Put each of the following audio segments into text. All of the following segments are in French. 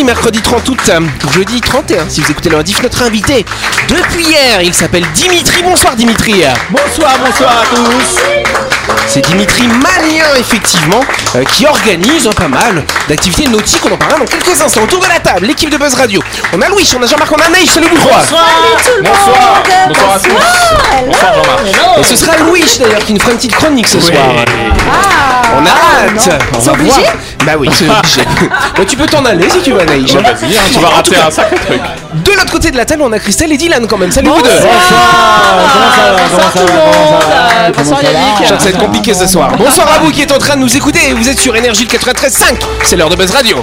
mercredi, mercredi 30 août, euh, jeudi 31, si vous écoutez le rediff, notre invité depuis hier, il s'appelle Dimitri. Bonsoir Dimitri. Bonsoir, bonsoir à tous. C'est Dimitri Malien, effectivement, euh, qui organise hein, pas mal d'activités nautiques. On en parlera dans quelques instants. Autour de la table, l'équipe de Buzz Radio. On a Louis, on a Jean-Marc, on a Naïs. Salut vous trois. Bonsoir. Bonsoir. Bonsoir à tous. Bonsoir Jean-Marc. Et ce sera Louis d'ailleurs qui nous fera une petite chronique ce soir. On a hâte. On va voir. Bah oui, c'est obligé. Bon, tu peux t'en aller si tu veux, Naïs. Ouais, Vas-y, hein, tu vas En rater tout cas, un sacré truc. De l'autre côté de la table, on a Christelle et Dylan quand même. Salut vous deux. Bonsoir tout le monde. Bonsoir Yannick. Je sens que ça va être compliqué ce soir. Bonsoir à vous qui êtes en train de nous écouter. Vous êtes sur Énergie le 93.5. C'est l'heure de Buzz Radio.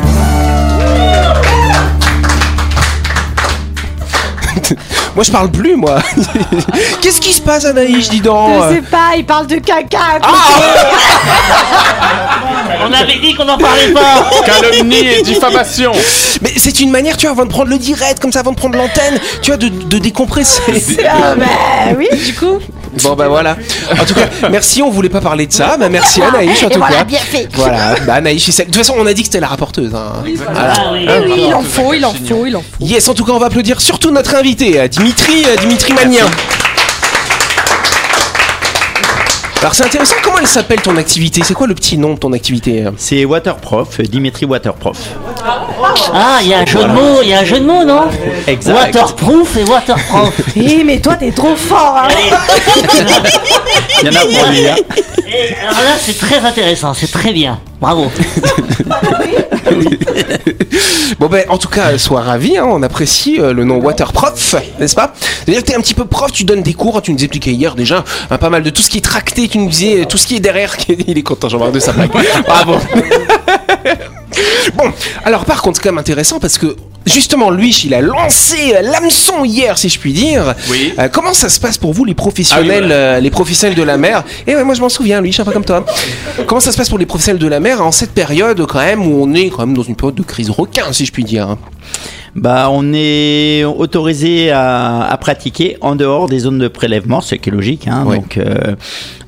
Moi, je parle plus, moi. Qu'est-ce qui se passe, Anaïs, dis donc Je sais pas, il parle de caca. On avait dit qu'on en parlait pas Calomnie et diffamation. Mais c'est une manière, tu vois, avant de prendre le direct, comme ça, avant de prendre l'antenne, tu vois, de, de décompresser. Ah bah oui, du coup. Bon, bah voilà. En tout cas, merci, on voulait pas parler de ça. Bah, merci, Anaïs, en tout voilà, cas. bien fait. Voilà, bah Anaïs, c'est celle- de toute façon, on a dit que c'était la rapporteuse. hein. Voilà. Ah oui. Eh oui, il en faut, il en faut, il en faut. Yes, en tout cas, on va applaudir surtout notre invité, euh, Dimitri, euh, Dimitri Magnien. Alors c'est intéressant, comment elle s'appelle ton activité? C'est quoi le petit nom de ton activité? C'est Waterprof, Dimitri Waterprof. Ah, il y a un jeu de mots, il y a un jeu de mots, non? Exact. Waterproof et waterproof. Eh mais toi t'es trop fort hein. Il y en a pour lui. hein. Et alors là, c'est très intéressant, c'est très bien. Bravo. Bon ben en tout cas, sois ravi, hein, on apprécie euh, le nom Waterprof, n'est-ce pas? C'est-à-dire que un petit peu prof, tu donnes des cours, tu nous expliquais hier déjà hein, pas mal de tout ce qui est tracté, tu nous disais euh, tout ce qui est derrière, il est content Jean-Marc de sa blague. Bravo Bon, alors par contre c'est quand même intéressant parce que justement lui il a lancé euh, l'hameçon hier si je puis dire. Oui. Euh, comment ça se passe pour vous les professionnels, Ah oui, voilà. euh, les professionnels de la mer? Et ouais moi je m'en souviens lui, je suis un peu comme toi. Comment ça se passe pour les professionnels de la mer en cette période quand même où on est quand même dans une période de crise requin si je puis dire? Bah, on est autorisé à, à pratiquer en dehors des zones de prélèvement, ce qui est logique. Hein, donc, euh,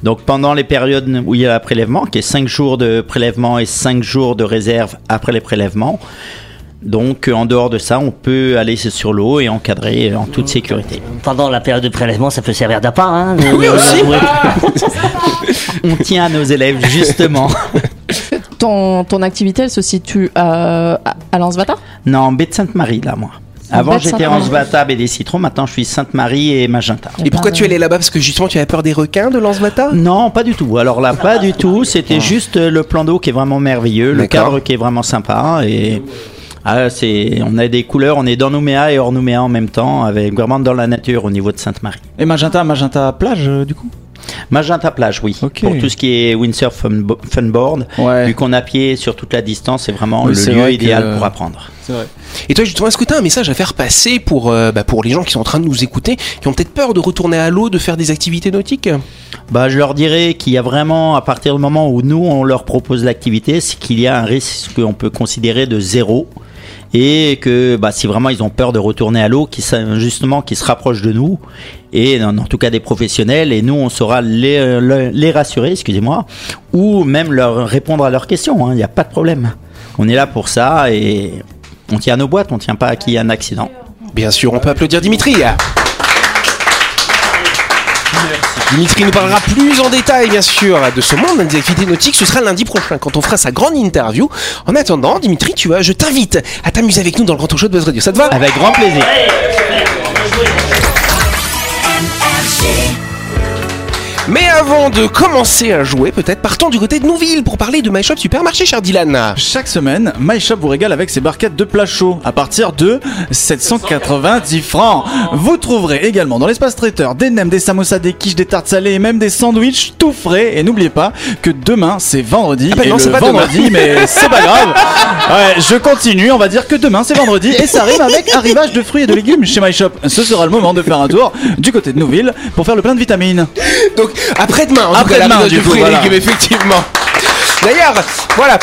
donc, pendant les périodes où il y a prélèvement, qui est 5 jours de prélèvement et 5 jours de réserve après les prélèvements. Donc, euh, en dehors de ça, on peut aller sur l'eau et encadrer en toute sécurité. Pendant la période de prélèvement, ça peut servir d'appât, hein Oui, aussi. On tient à nos élèves, justement. Ton, ton activité, elle se situe euh, à, à Lansvata Non, baie de Sainte-Marie, là, moi. Avant, j'étais en Svata et des citrons. Maintenant, je suis Sainte-Marie et Magenta. Et pourquoi tu es allé là-bas? Parce que justement tu avais peur des requins de Lansvata Non, pas du tout. Alors là, pas du tout. C'était juste euh, le plan d'eau qui est vraiment merveilleux, le cadre qui est vraiment sympa et ah, c'est, on a des couleurs. On est dans Nouméa et hors Nouméa en même temps, avec vraiment dans la nature au niveau de Sainte-Marie. Et Magenta, Magenta plage euh, du coup? Magenta plage, oui. Pour tout ce qui est windsurf fun- funboard, Ouais. vu qu'on a pied sur toute la distance, c'est vraiment Oui, le lieu vrai que- idéal pour apprendre. C'est vrai. Et toi justement est-ce que tu as un message à faire passer pour, euh, bah, pour les gens qui sont en train de nous écouter, qui ont peut-être peur de retourner à l'eau, de faire des activités nautiques? Bah, je leur dirais qu'il y a vraiment, à partir du moment où nous, on leur propose l'activité, c'est qu'il y a un risque qu'on peut considérer de zéro. Et que bah, si vraiment ils ont peur de retourner à l'eau, sa- justement qu'ils se rapprochent de nous, et en, tout cas des professionnels, et nous on saura les, le- les rassurer, excusez-moi, ou même leur répondre à leurs questions, hein, il n'y a pas de problème. On est là pour ça, et on tient nos boîtes, on tient pas à qu'il y ait un accident. Bien sûr, on peut applaudir Dimitri. Dimitri nous parlera plus en détail, bien sûr, de ce monde des activités nautiques. Ce sera lundi prochain, quand on fera sa grande interview. En attendant, Dimitri, tu vois, je t'invite à t'amuser avec nous dans le grand show de Buzz Radio. Ça te va? Avec grand plaisir. Mais avant de commencer à jouer, peut-être partons du côté de Nouville pour parler de My Shop Supermarché, cher Dylan. Chaque semaine, My Shop vous régale avec ses barquettes de plats chauds à partir de 790 francs. Vous trouverez également dans l'espace traiteur des nems, des samosas, des quiches, des tartes salées et même des sandwichs tout frais. Et n'oubliez pas que demain c'est vendredi. Ah bah et non, le c'est pas vendredi, mais c'est pas grave. Ouais, je continue. On va dire que demain c'est vendredi et ça arrive avec arrivage de fruits et de légumes chez My Shop. Ce sera le moment de faire un tour du côté de Nouville pour faire le plein de vitamines. Donc après-demain, en Après-demain, du de coup, et voilà. légumes, effectivement. D'ailleurs, voilà.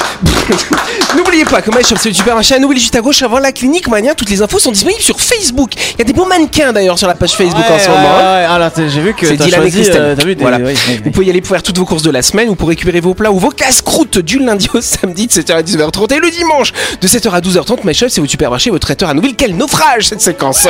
N'oubliez pas que My Shop, c'est le supermarché à Nouvelle juste à gauche avant la clinique Mania. Toutes les infos sont disponibles sur Facebook. Il y a des beaux mannequins d'ailleurs sur la page Facebook en ce moment. hein. Ah là, t'as- j'ai vu que C'est Dylan et choisi, Christelle. euh, vu des- Voilà. oui, oui, Vous pouvez y aller pour faire toutes vos courses de la semaine ou pour récupérer vos plats ou vos casse-croûtes du lundi au samedi de 7h à 19h30 et le dimanche de 7h à 12h30. My Shop, c'est votre supermarché, votre traiteur à Nouvelle. Quel naufrage cette séquence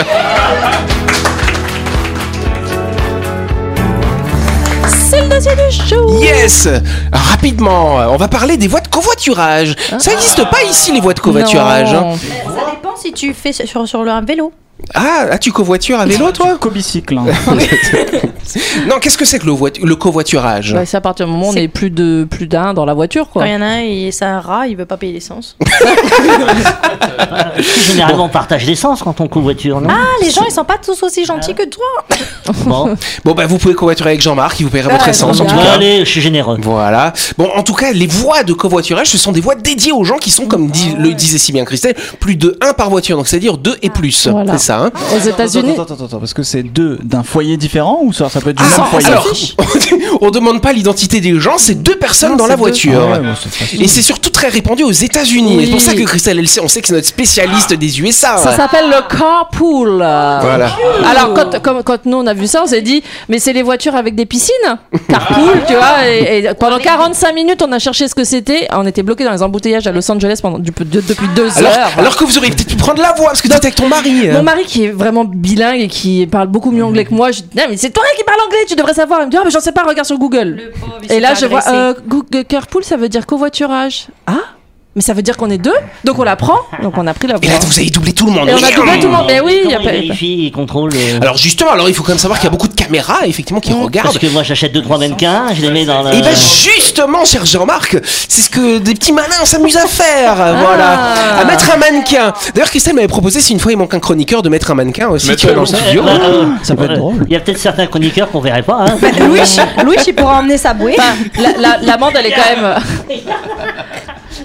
C'est le dossier du show. Yes Rapidement, on va parler des voies de covoiturage. Ça n'existe pas ici les voies de covoiturage. hein. Ça dépend si tu fais sur, sur un vélo. Ah, ah, tu covoitures à vélo toi Co-bicycle. hein. Non, qu'est-ce que c'est que le, voit- le covoiturage Bah, c'est à partir du moment où on est plus de plus d'un dans la voiture, Quand quoi. il y en a un, et c'est un rat, il veut pas payer l'essence. Généralement, on partage l'essence quand on covoiture, non? Ah, les gens, ils sont pas tous aussi gentils que toi. Bon, Bon, bah vous pouvez covoiturer avec Jean-Marc, il vous paiera votre Ah, essence en tout cas. allez, je suis généreux. Voilà. Bon, en tout cas, les voies de covoiturage, ce sont des voies dédiées aux gens qui sont, comme dit- le disait si bien Christelle, plus de 1 par voiture. Donc, c'est-à-dire 2 et plus. Voilà. C'est ça, hein Aux États-Unis, Attends, attends, attends, parce que c'est deux d'un foyer différent ou ça, ça peut être du Ah, même foyer alors, on demande pas l'identité des gens, c'est deux personnes Non, dans la deux. voiture. Ah ouais, bon, c'est facile. Et c'est surtout très répandu aux États-Unis. Oui. C'est pour ça que Christelle, elle sait, on sait que c'est notre spécialiste des USA. ça s'appelle le carpool. Voilà. Alors quand, nous on a vu ça, on s'est dit mais c'est les voitures avec des piscines? Carpool, tu vois. Et, et pendant 45 minutes, on a cherché ce que c'était. On était bloqué dans les embouteillages à Los Angeles pendant du- de- depuis deux Alors, heures. alors que vous auriez peut-être pu prendre la voie, parce que tu avec ton mari. Mon mari qui est vraiment bilingue et qui parle beaucoup mieux anglais que moi, je dis non mais c'est toi qui parle anglais, tu devrais savoir. Il me dit ah mais j'en sais pas, regarde sur Google. Et là je vois euh, Google carpool, ça veut dire covoiturage. Ah mais ça veut dire qu'on est deux, donc on la prend, donc on a pris la Et voie. là, vous avez doublé tout le monde. Et on a doublé tout le monde. Mais oui, il y a pas. contrôlent. euh, Alors justement, alors il faut quand même savoir qu'il y a beaucoup de caméras effectivement qui regardent. Parce que moi, j'achète deux trois mannequins, je les mets dans le. Et ben justement, cher Jean-Marc, c'est ce que des petits malins s'amusent à faire, voilà, à mettre un mannequin. D'ailleurs, Christelle m'avait proposé si une fois il manque un chroniqueur de mettre un mannequin aussi, tu vois, dans le studio. Euh, euh, Ça peut être drôle. Il y a peut-être certains chroniqueurs qu'on verrait pas. Hein. Louis, Louis, il pourra emmener sa bouée. Enfin, la- la- l'amende elle est quand même.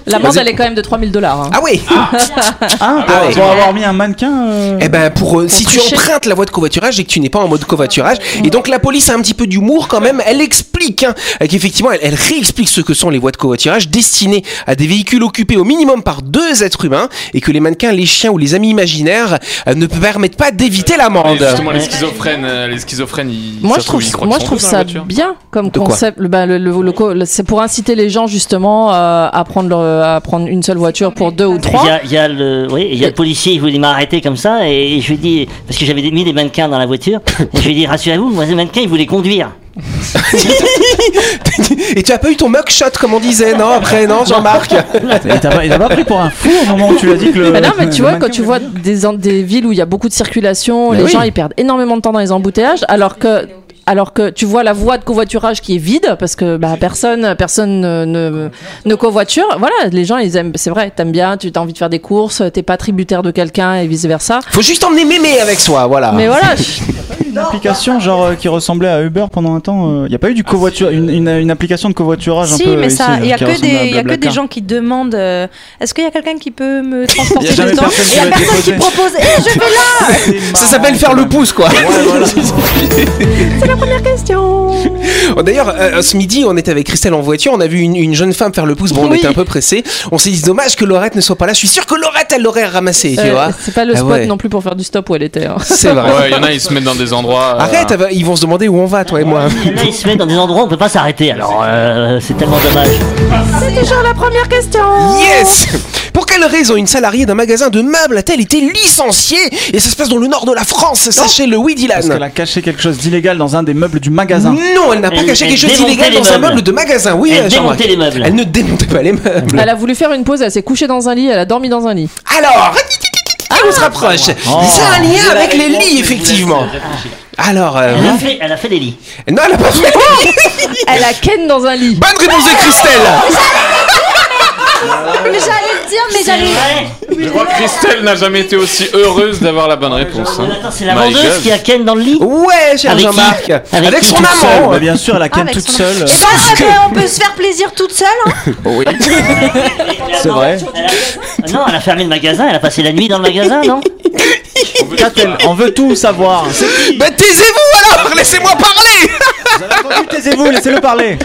L'amende elle est quand même de 3000 dollars. hein. Ah oui. Ah, pour, Ah ouais. pour avoir mis un mannequin. euh, Eh ben pour euh, si tu empruntes la voie de covoiturage et que tu n'es pas en mode covoiturage et donc la police a un petit peu d'humour quand même, elle explique hein, qu'effectivement elle, elle réexplique ce que sont les voies de covoiturage destinées à des véhicules occupés au minimum par deux êtres humains et que les mannequins, les chiens ou les amis imaginaires euh, ne permettent pas d'éviter l'amende. justement, les schizophrènes, euh, les schizophrènes, ils, Moi je se trouve, moi je trouve ça bien comme De concept. Bah, le- le- le c'est pour inciter les gens justement euh, à prendre leur- à prendre une seule voiture pour deux ou Il trois. y a, il y a le, oui, il y a le policier, il voulait m'arrêter comme ça, et je lui ai dit, parce que j'avais mis des mannequins dans la voiture, et je lui ai dit, rassurez-vous, moi, ces mannequins, ils voulaient conduire. et tu as pas eu ton mugshot comme on disait, non après non Jean-Marc. Pas, il t'a pas pris pour un fou au moment où tu lui as dit que le. Bah non, mais tu vois, quand tu vois des, des villes où il y a beaucoup de circulation, Mais les oui. gens ils perdent énormément de temps dans les embouteillages, alors que alors que tu vois la voie de covoiturage qui est vide parce que bah, personne personne ne, ne, ne covoiture. Voilà, les gens ils aiment, c'est vrai, t'aimes bien, tu as envie de faire des courses, t'es pas tributaire de quelqu'un et vice versa. Faut juste emmener mémé avec soi, voilà. Mais voilà, Une application genre euh, qui ressemblait à Uber pendant un temps. Il n'y a pas eu du covoiture, une, une, une application de covoiturage un Si, peu. mais ça, il y a que des, il y a que des gens qui demandent. euh, Est-ce qu'il y a quelqu'un qui peut me Il transporter a personne qui il y a personne qui déposer. propose. Eh, je vais là. Ça s'appelle faire le pouce quoi. question. Oh, D'ailleurs, euh, ce midi, on était avec Christelle en voiture, on a vu une, une jeune femme faire le pouce. Bon, on Oui. était un peu pressé. On s'est dit dommage que Laurette ne soit pas là. Je suis sûr que Laurette, elle l'aurait ramassé, tu Euh, vois. c'est pas le Ah spot ouais. non plus pour faire du stop où elle était. hein. C'est vrai. Ouais, il y en a, ils se mettent dans des endroits. Euh, Arrête, ils vont se demander où on va, toi et moi. Là, ils se mettent dans des endroits où on peut pas s'arrêter, alors euh, c'est tellement dommage. C'est déjà la première question. Yes Pour quelle raison une salariée d'un magasin de meubles a-t-elle été licenciée Et ça se passe dans le nord de la France, sachez-le, oui, Parce qu'elle Dylan. a caché quelque chose d'illégal dans un des meubles du magasin. Non, elle n'a pas Elle- caché elle quelque chose démontait d'illégal les dans un meubles. meuble de magasin, oui, Elle euh, Jean-Marc. démontait les meubles. Elle ne démontait pas les meubles. Elle a voulu faire une pause, elle s'est couchée dans un lit, elle a dormi dans un lit. Alors, Ah on se rapproche. C'est un lien avec les lits, effectivement. Alors, euh, Elle a, fait, elle a fait des lits. non, elle a pas fait. Elle a Ken dans un lit. Bonne réponse de Christelle. Mais j'allais le dire, mais j'allais. Je crois que Christelle n'a jamais été aussi heureuse d'avoir la bonne réponse. hein. Mais attends, c'est la My vendeuse God. qui a Ken dans le lit Ouais, cher Avec qui Jean-Marc. Avec Avec qui son toute amant. Bah, bien sûr, elle a Ken Avec toute son- seule. Eh ben, que- on peut se faire plaisir toute seule. Hein. C'est vrai. Elle a- Non, elle a fermé le magasin, elle a passé la nuit dans le magasin, non? On veut tout savoir. Bah taisez-vous alors, laissez-moi parler. Vous avez entendu Taisez-vous, laissez-le parler.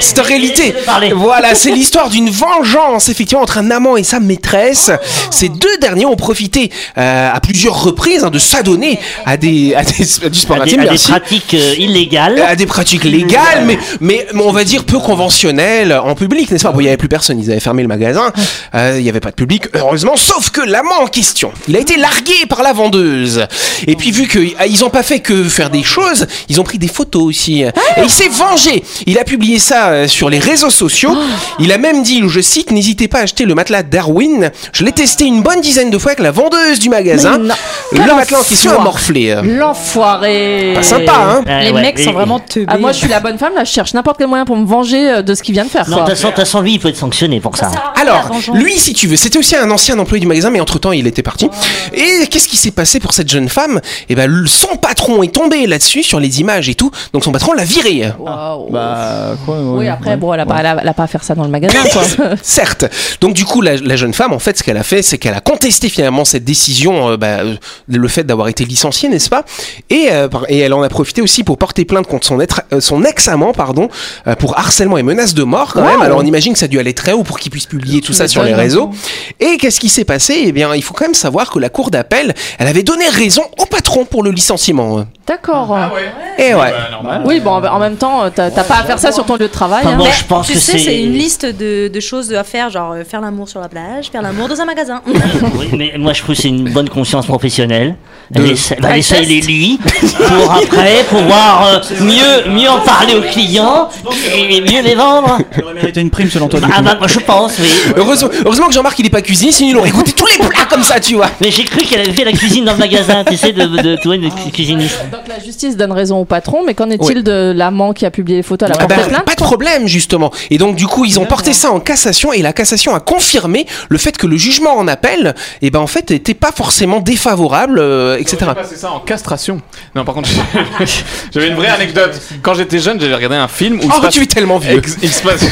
C'est en réalité, voilà, c'est l'histoire d'une vengeance effectivement entre un amant et sa maîtresse. Ces deux derniers ont profité euh, à plusieurs reprises hein, de s'adonner à des à des à du sport à des, intime, à des pratiques euh, illégales. à des pratiques légales, mais, mais on va dire peu conventionnelles en public, n'est-ce pas? Bon, il n'y avait plus personne, ils avaient fermé le magasin, euh, il n'y avait pas de public, heureusement, sauf que l'amant en question, il a été largué par la vendeuse. Et puis vu qu'ils n'ont pas fait que faire des choses, ils ont pris des photos aussi. Et il s'est vengé. Il a publié ça euh, sur les réseaux sociaux. Il a même dit, je cite, n'hésitez pas à acheter le matelas Darwin. Je l'ai testé une bonne dizaine de fois avec la vendeuse du magasin. Le matelas en question a morflé. L'enfoiré. Pas sympa, hein Ouais, Les ouais, mecs et- sont vraiment teubés. Ah, moi, je suis la bonne femme, là, je cherche n'importe quel moyen pour me venger euh, de ce qu'il vient de faire. Non, de quoi. toute façon, lui, il peut être sanctionné pour ça. Alors, lui, si tu veux, c'était aussi un ancien employé du magasin, mais entre-temps, il était parti. Et qu'est-ce qui s'est passé? Pour cette jeune femme Eh ben, son patron est tombé là-dessus, sur les images et tout, donc son patron l'a viré. Waouh. Bah, quoi oui, après, bon, elle a, pas, elle, a, elle a pas à faire ça dans le magasin, quoi. Certes. Donc du coup, la, la jeune femme, en fait, ce qu'elle a fait, c'est qu'elle a contesté finalement cette décision, euh, bah, euh, le fait d'avoir été licenciée, n'est-ce pas? Et, euh, et elle en a profité aussi pour porter plainte contre son, être- euh, son ex-amant, pardon, euh, pour harcèlement et menace de mort quand même. Alors on imagine que ça a dû aller très haut pour qu'il puisse publier tout ça sur les réseaux. Et qu'est-ce qui s'est passé? Eh bien, il faut quand même savoir que la cour d'appel, elle avait donné raison au patron pour le licenciement. D'accord. Et ouais. Oui, bon, en même temps, t'as t'as pas à faire ça sur ton lieu de travail. Enfin, hein. bon, Mais je pense tu que sais, c'est- c'est une liste de, de choses à faire, genre euh, faire l'amour sur la plage, faire l'amour dans un magasin. Oui, mais moi, je trouve que c'est une bonne conscience professionnelle. De- Elle essaie, bah, les lits pour après pouvoir euh, mieux, mieux en parler aux clients et mieux les vendre. Elle aurait mérité une prime selon toi. Ah bah, moi, je pense, oui. Heureusement, heureusement que Jean-Marc il est pas cuisinier, sinon il aurait goûté tous les plats comme ça, tu vois. Mais j'ai cru qu'elle avait fait la cuisine dans le magasin, tu sais, de, de, de cu- cuisiniste. Donc la justice donne raison au patron, mais qu'en est-il Oui. de l'amant qui a publié les photos à la Ah bah, plainte pas de problème justement. Et donc du coup ils ont porté ça en cassation et la cassation a confirmé le fait que le jugement en appel, et ben en fait était pas forcément défavorable, euh, etc. Passé ça en castration. Non, par contre, j'avais une vraie anecdote. Quand j'étais jeune, j'avais regardé un film où Oh se passe- tu es tellement vieux. ex- il, se passe-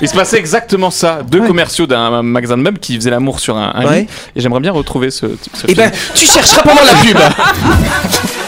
il se passait exactement ça. Deux commerciaux d'un magasin de meubles qui faisaient l'amour sur un, un Ouais. lit. Et j'aimerais bien retrouver ce, ce Et film. ben tu chercheras pendant la pub.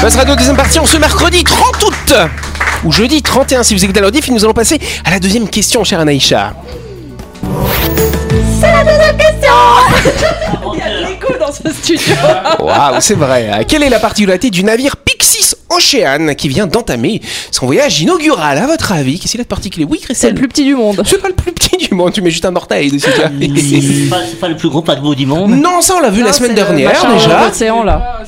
Buzz Radio deuxième partie en ce mercredi 30 août ou jeudi 31 si vous écoutez la rediff et nous allons passer à la deuxième question chère Anaïcha. Il y a de l'écho dans ce studio. Waouh, c'est vrai. Quelle est la particularité du navire Pixis Ocean qui vient d'entamer son voyage inaugural À votre avis, qu'est-ce qu'il a de particulier? Oui, C'est Christelle. le plus petit du monde. C'est pas le plus petit du monde, tu mets juste un orteil dessus. tu vois. C'est pas, c'est pas le plus gros paquebot du monde. non, ça on l'a vu la semaine c'est dernière déjà. l'océan, là.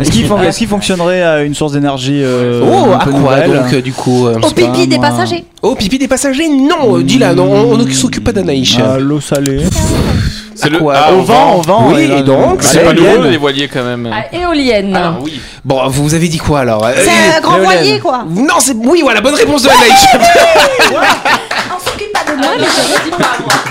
Est-ce qu'il fon- est-ce qu'il fonctionnerait à une source d'énergie euh, Oh, un à peu quoi nouvelle donc euh, du coup euh, Au pipi des moi. passagers. Oh, pipi des passagers Non, euh, dis-la, non, on, on ne s'occupe pas d'Anaïs. À l'eau salée. C'est le quoi ah, au vent, au vent. Oui, et donc, C'est pas nouveau les voiliers quand même. À éolienne. Ah oui. Bon, vous avez dit quoi alors? Euh, C'est un grand voilier, quoi. Non, c'est oui, voilà, bonne réponse de Anaïs. Pas moi, mais.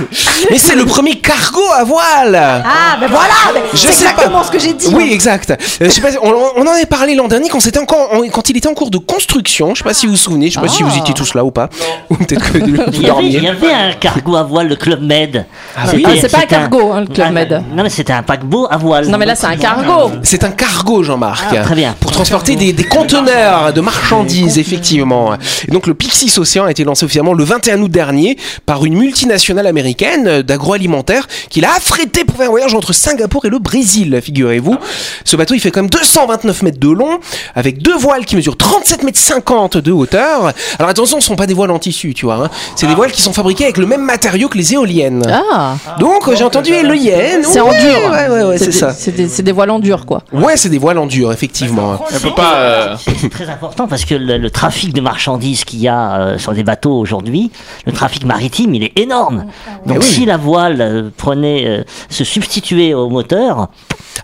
Mais c'est le premier cargo à voile. Ah, ben voilà Je C'est sais pas. exactement ce que j'ai dit. Oui, exact. Euh, je sais pas, on, on en avait parlé l'an dernier quand c'était encore en- quand il était en cours de construction. Je sais pas si vous vous souvenez. Je sais pas si vous étiez tous là ou pas. Ou peut-être que vous Il y, avait, il dormiez. y avait un cargo à voile, le Club Med. Ah C'était- oui. Ah, c'est pas un c'était cargo, hein, le Club Ah, Med. Non, mais c'était un paquebot à voile. Non, mais là, c'est un cargo. C'est un cargo, Jean-Marc. Ah, très bien. Pour transporter des, des conteneurs de marchandises, effectivement. Et donc, le Pixis Océan a été lancé officiellement le 21 août dernier par une multinationale américaine euh, d'agroalimentaire qui l'a affrété pour faire un voyage entre Singapour et le Brésil, figurez-vous. Ce bateau, il fait quand même 229 mètres de long, avec deux voiles qui mesurent 37 mètres 50 de hauteur. Alors attention, ce sont pas des voiles en tissu, tu vois. hein. C'est des voiles qui sont fabriquées avec le même matériau que les éoliennes. Ah, Donc euh, j'ai entendu éolienne. c'est en dur. Ouais, ouais, ouais, c'est des- ça. C'est des, voiles en dur, quoi. Ouais, c'est des voiles en dur, effectivement. On peut pas. euh, C'est très important parce que le, le trafic de marchandises qu'il y a euh, sur des bateaux aujourd'hui, le trafic maritime, il est énorme. Donc Eh oui. si la voile euh, prenait, euh, se substituait au moteur,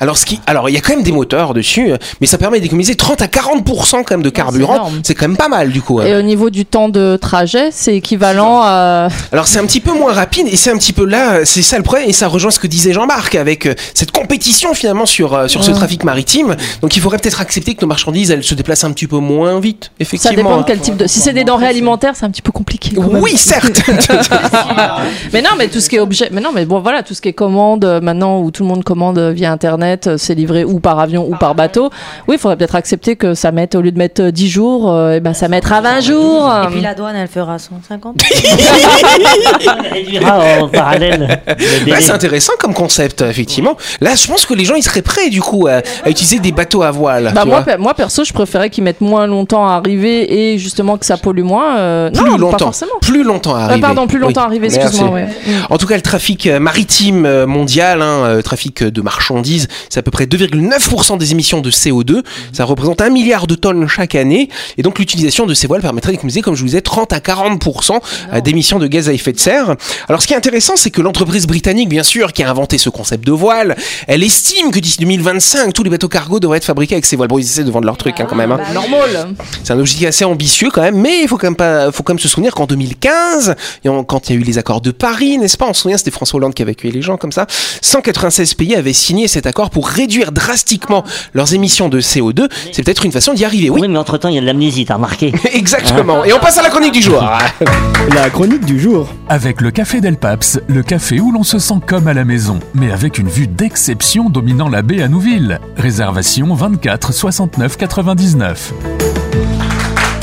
Alors, ce qui, alors, il y a quand même des moteurs dessus, euh, mais ça permet d'économiser 30 à 40% quand même de carburant. énorme. C'est quand même pas mal, du coup. hein. Et au niveau du temps de trajet, c'est équivalent à. Alors, c'est un petit peu moins rapide, et c'est un petit peu là, euh, c'est ça le problème, et ça rejoint ce que disait Jean-Marc avec euh, cette compétition finalement sur, sur ce trafic maritime. Donc, il faudrait peut-être accepter que nos marchandises, elles se déplacent un petit peu moins vite, Ça effectivement. dépend de quel type de. Si c'est des denrées alimentaires, c'est un petit peu compliqué. quand même. Oui, certes. Mais non, mais tout ce qui est objet. Mais non, mais bon, voilà, tout ce qui est commande maintenant où tout le monde commande via internet, euh, c'est livré ou par avion ou par bateau. Oui, il faudrait peut-être accepter que ça mette, au lieu de mettre euh, 10 jours, euh, eh ben, ça mettra 20 jours. Et puis la douane, elle fera 150. on réduira en parallèle délai. c'est intéressant comme concept, effectivement. Là, je pense que les gens, ils seraient prêts, du coup, à, à utiliser des bateaux à voile. Bah tu moi, pe- moi perso, je préférais qu'ils mettent moins longtemps à arriver et justement que ça pollue moins. euh, plus non, pas longtemps. forcément. Plus longtemps à Euh, arriver. pardon, plus longtemps Oui. à arriver, excuse-moi. Ouais. En tout cas, le trafic euh, maritime euh, mondial, hein, euh, trafic de marchandises, c'est à peu près 2,9% des émissions de CO2. Ça représente un milliard de tonnes chaque année. Et donc, l'utilisation de ces voiles permettrait d'économiser, comme je vous disais, 30 à 40% euh, d'émissions de gaz à effet de serre. Alors, ce qui est intéressant, c'est que l'entreprise britannique, bien sûr, qui a inventé ce concept de voile, elle estime que d'ici 2025, tous les bateaux cargo devraient être fabriqués avec ces voiles. Bon, ils essaient de vendre leur truc hein, quand même. hein. Normal. C'est un objectif assez ambitieux quand même, mais il faut quand même pas, faut quand même se souvenir qu'en 2015, et en- quand il y a eu les accords de Paris, n'est-ce pas? On se souvient, c'était François Hollande qui avait accueilli les gens comme ça. 196 pays avaient signé cet accord pour réduire drastiquement leurs émissions de CO2. C'est peut-être une façon d'y arriver. Oui, Oui, mais entre-temps, il y a de l'amnésie, t'as remarqué exactement. Et on passe à la chronique du jour. La chronique du jour. Avec le Café Del Paps, le café où l'on se sent comme à la maison, mais avec une vue d'exception dominant la baie à Nouville. Réservation 24 69 99.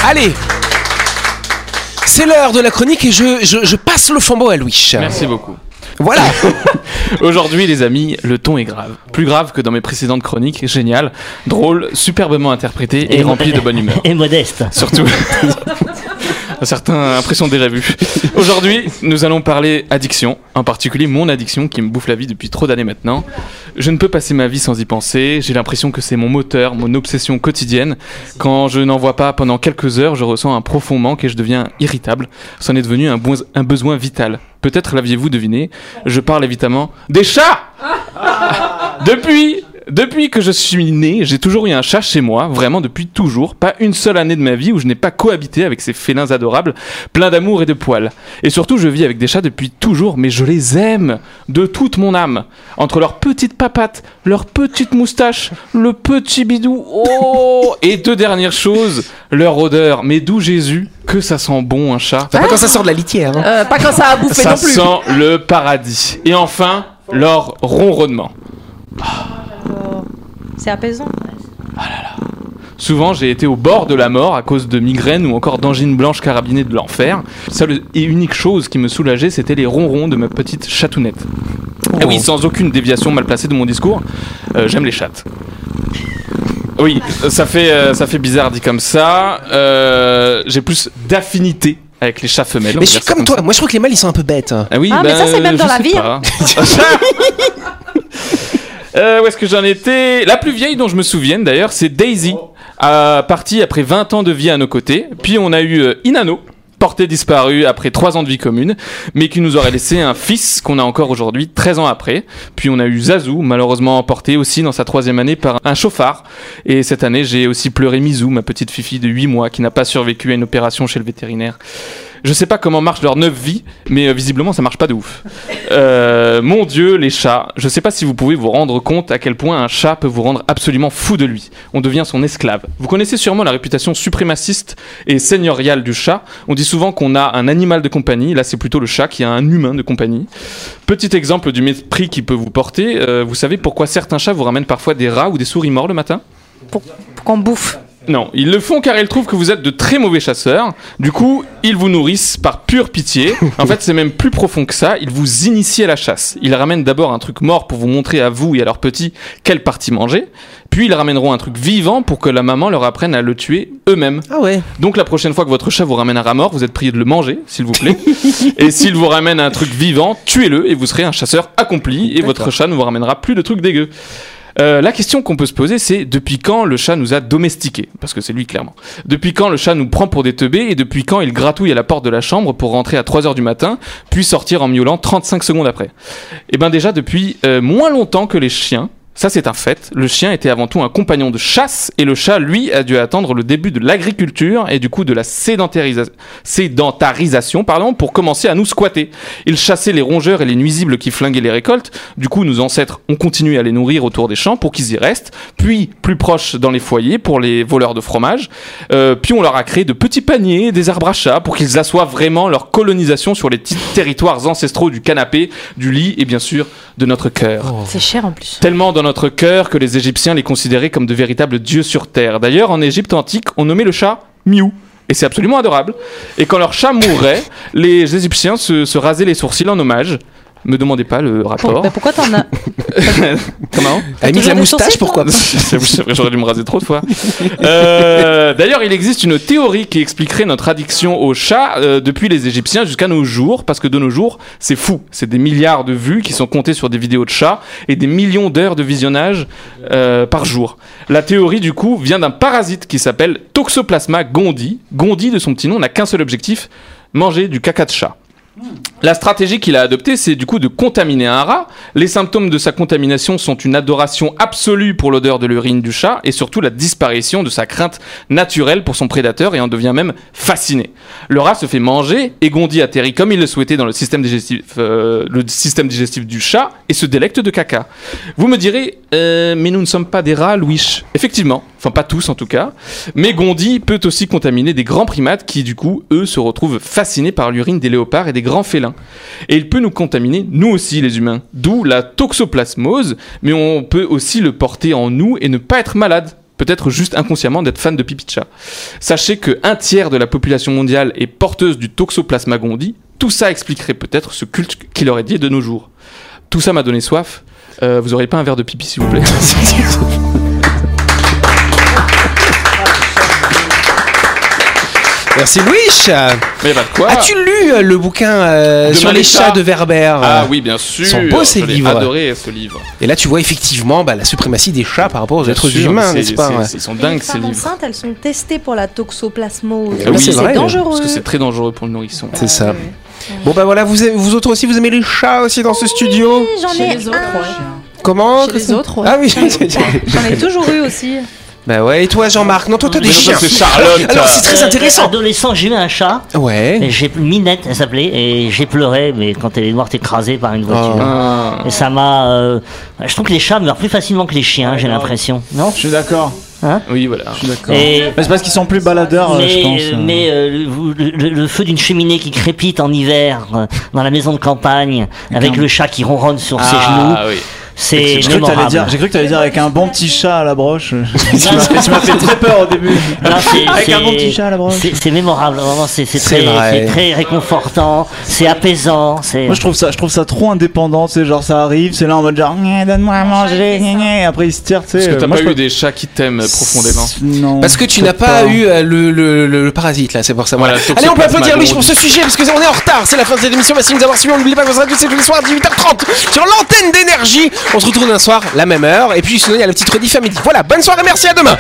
Allez. C'est l'heure de la chronique et je, je, je passe le flambeau à Louis. Merci beaucoup. Voilà. Aujourd'hui, les amis, le ton est grave. Plus grave que dans mes précédentes chroniques. Génial, drôle, superbement interprété et, Et rempli de bonne humeur. et modeste. Surtout. Certains impressions déjà vues. Aujourd'hui, nous allons parler addiction, en particulier mon addiction qui me bouffe la vie depuis trop d'années maintenant. Je ne peux passer ma vie sans y penser. J'ai l'impression que c'est mon moteur, mon obsession quotidienne. Quand je n'en vois pas pendant quelques heures, je ressens un profond manque et je deviens irritable. C'en est devenu un, un besoin vital. Peut-être l'aviez-vous deviné. Je parle évidemment des chats. Depuis, depuis que je suis né, j'ai toujours eu un chat chez moi, vraiment depuis toujours. Pas une seule année de ma vie où je n'ai pas cohabité avec ces félins adorables, pleins d'amour et de poils. Et surtout, je vis avec des chats depuis toujours, mais je les aime de toute mon âme. Entre leurs petites papates, leurs petites moustaches, le petit bidou, oh Et deux dernières choses, leur odeur. Mais d'où Jésus, que ça sent bon un chat? Enfin, pas quand ça sort de la litière. hein. Euh, pas quand ça a bouffé Ça non plus. sent le paradis. Et enfin, leur ronronnement. C'est apaisant. Souvent, j'ai été au bord de la mort à cause de migraines ou encore d'angines blanches carabinées de l'enfer. Seule et unique chose qui me soulageait, c'était les ronrons de ma petite chatounette. Et oui, sans aucune déviation mal placée de mon discours, euh, j'aime les chattes. Oui, ça fait, euh, ça fait bizarre dit comme ça. Euh, j'ai plus d'affinité avec les chats femelles. Mais je suis comme ça. toi. Moi, je trouve que les mâles, ils sont un peu bêtes. Ah oui, Ah, mais ben, ça, c'est même dans la vie. Euh, où est-ce que j'en étais La plus vieille dont je me souvienne d'ailleurs, c'est Daisy, euh, partie après 20 ans de vie à nos côtés. Puis on a eu euh, Inano, porté disparu après 3 ans de vie commune, mais qui nous aurait laissé un fils qu'on a encore aujourd'hui, 13 ans après. Puis on a eu Zazu, malheureusement emporté aussi dans sa troisième année par un chauffard. Et cette année, j'ai aussi pleuré Mizu, ma petite fifi de 8 mois, qui n'a pas survécu à une opération chez le vétérinaire. Je sais pas comment marche leur neuf vie, mais euh, visiblement ça marche pas de ouf. Euh, mon dieu, les chats. Je sais pas si vous pouvez vous rendre compte à quel point un chat peut vous rendre absolument fou de lui. On devient son esclave. Vous connaissez sûrement la réputation suprémaciste et seigneuriale du chat. On dit souvent qu'on a un animal de compagnie. Là, c'est plutôt le chat qui a un humain de compagnie. Petit exemple du mépris qui peut vous porter. Euh, vous savez pourquoi certains chats vous ramènent parfois des rats ou des souris morts le matin? Pour qu'on bouffe. Non, ils le font car ils trouvent que vous êtes de très mauvais chasseurs. Du coup, ils vous nourrissent par pure pitié. En fait, c'est même plus profond que ça. Ils vous initient à la chasse. Ils ramènent d'abord un truc mort pour vous montrer à vous et à leurs petits quelle partie manger. Puis ils ramèneront un truc vivant pour que la maman leur apprenne à le tuer eux-mêmes. Ah ouais. Donc la prochaine fois que votre chat vous ramène un rat mort, vous êtes prié de le manger, s'il vous plaît. et s'il vous ramène un truc vivant, tuez-le et vous serez un chasseur accompli et votre chat ne vous ramènera plus de trucs dégueux. Euh, la question qu'on peut se poser, c'est depuis quand le chat nous a domestiqués? Parce que c'est lui, clairement. Depuis quand le chat nous prend pour des teubés et depuis quand il gratouille à la porte de la chambre pour rentrer à 3h du matin, puis sortir en miaulant 35 secondes après? Eh ben déjà depuis euh, moins longtemps que les chiens. Ça, c'est un fait. Le chien était avant tout un compagnon de chasse et le chat, lui, a dû attendre le début de l'agriculture et du coup de la sédentarisa- sédentarisation pardon, pour commencer à nous squatter. Il chassait les rongeurs et les nuisibles qui flinguaient les récoltes. Du coup, nos ancêtres ont continué à les nourrir autour des champs pour qu'ils y restent. Puis, plus proche dans les foyers pour les voleurs de fromage. Euh, puis, on leur a créé de petits paniers, des arbres à chat pour qu'ils assoient vraiment leur colonisation sur les petits territoires ancestraux du canapé, du lit et bien sûr de notre cœur. C'est cher en plus. Tellement dans notre cœur que les Égyptiens les considéraient comme de véritables dieux sur terre. D'ailleurs, en Égypte antique, on nommait le chat Miou. Et c'est absolument adorable. Et quand leur chat mourrait, les Égyptiens se rasaient les sourcils en hommage. Me demandez pas le rapport. Bah, pourquoi t'en as Comment Elle a mis la moustache, pourquoi J'aurais dû me raser trop de fois. Euh, D'ailleurs, il existe une théorie qui expliquerait notre addiction au chat euh, depuis les Égyptiens jusqu'à nos jours, parce que de nos jours, c'est fou. C'est des milliards de vues qui sont comptées sur des vidéos de chats et des millions d'heures de visionnage euh, par jour. La théorie, du coup, vient d'un parasite qui s'appelle Toxoplasma gondii. Gondii, de son petit nom, n'a qu'un seul objectif manger du caca de chat. La stratégie qu'il a adoptée, c'est du coup de contaminer un rat. Les symptômes de sa contamination sont une adoration absolue pour l'odeur de l'urine du chat et surtout la disparition de sa crainte naturelle pour son prédateur et en devient même fasciné. Le rat se fait manger et Gondi atterrit comme il le souhaitait dans le système digestif, euh, le système digestif du chat et se délecte de caca. Vous me direz, euh, mais nous ne sommes pas des rats, Louis. Effectivement, enfin pas tous en tout cas. Mais Gondi peut aussi contaminer des grands primates qui du coup, eux, se retrouvent fascinés par l'urine des léopards et des grands félins. Et il peut nous contaminer, nous aussi les humains. D'où la toxoplasmose, mais on peut aussi le porter en nous et ne pas être malade. Peut-être juste inconsciemment d'être fan de pipi. Sachez que un tiers de la population mondiale est porteuse du toxoplasma gondii. Tout ça expliquerait peut-être ce culte qu'il aurait dit de nos jours. Tout ça m'a donné soif. Euh, vous auriez pas un verre de pipi s'il vous plaît? Merci Louis. Mais bah quoi As-tu lu euh, le bouquin euh, sur les chats de Werber Ah oui, bien sûr. Ils sont beaux ces livres. adoré ce livre. Et là, tu vois effectivement bah, la suprématie des chats par rapport aux Bien êtres sûr, humains, c'est- n'est-ce pas c'est- ouais. Ils sont Les dingues ces livres. enceintes, elles sont testées pour la toxoplasmose. Ah oui, c'est dangereux. Parce que c'est très dangereux pour le norisson. C'est ça. Bon bah voilà, vous, autres aussi, vous aimez les chats aussi dans ce studio Oui, J'en ai les autres, un. ouais. Comment Chez les autres, ouais. Ah oui. J'en ai toujours eu aussi. Bah ouais, et toi Jean-Marc Non, toi t'as des chiens. c'est Charlotte. Alors c'est très Euh, intéressant. Adolescent, j'ai eu un chat. Ouais. Et j'ai Minette, elle s'appelait, et j'ai pleuré, mais quand elle est morte écrasée par une voiture. Ah. Et ça m'a. euh, Je trouve que les chats meurent plus facilement que les chiens, j'ai l'impression. Non? Je suis d'accord. Oui, voilà. Je suis d'accord. Et- Mais c'est parce qu'ils sont plus baladeurs, euh, mais, je pense. euh, mais euh, le, le feu d'une cheminée qui crépite en hiver euh, dans la maison de campagne, avec le chat qui ronronne sur ses genoux, Ah oui. C'est J'ai cru que t'allais mémorable. dire, j'ai cru que t'allais dire avec un bon petit chat à la broche. tu m'as fait, tu très peur au début. Non, c'est- avec un c'est- bon petit chat à la broche. C'est c'est mémorable, vraiment, c'est c'est C'est très, vrai. c'est très réconfortant, c'est apaisant, c'est. Moi je trouve ça, je trouve ça trop indépendant, tu sais, genre ça arrive, c'est là en mode genre Gna, donne-moi à manger, gna, gna, et après il se tire, tu sais. Parce que t'as pas eu peux- des chats qui t'aiment profondément. Non. Parce que tu n'as pas eu euh, le, le, le- le parasite là, c'est pour ça. Voilà. Voilà, Allez, on peut applaudir Louis pour ce sujet parce que on est en retard. C'est la fin de cette émission. Merci de nous avoir suivis. On n'oublie pas que vous serez tous les soirs à 18h30 sur l'antenne d'énergie. On se retrouve demain soir, la même heure. Et puis sinon, il y a la petite rediff à midi. Voilà, bonne soirée, merci, à demain.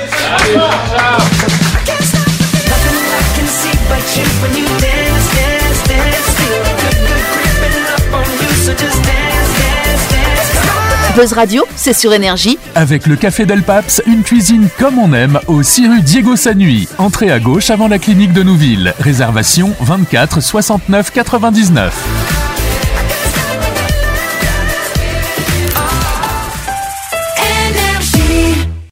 Buzz Radio, c'est sur énergie. Avec le Café Del Paps, une cuisine comme on aime au 6 rue Diego Sanui. Entrée à gauche avant la clinique de Nouville. Réservation 24 69 99.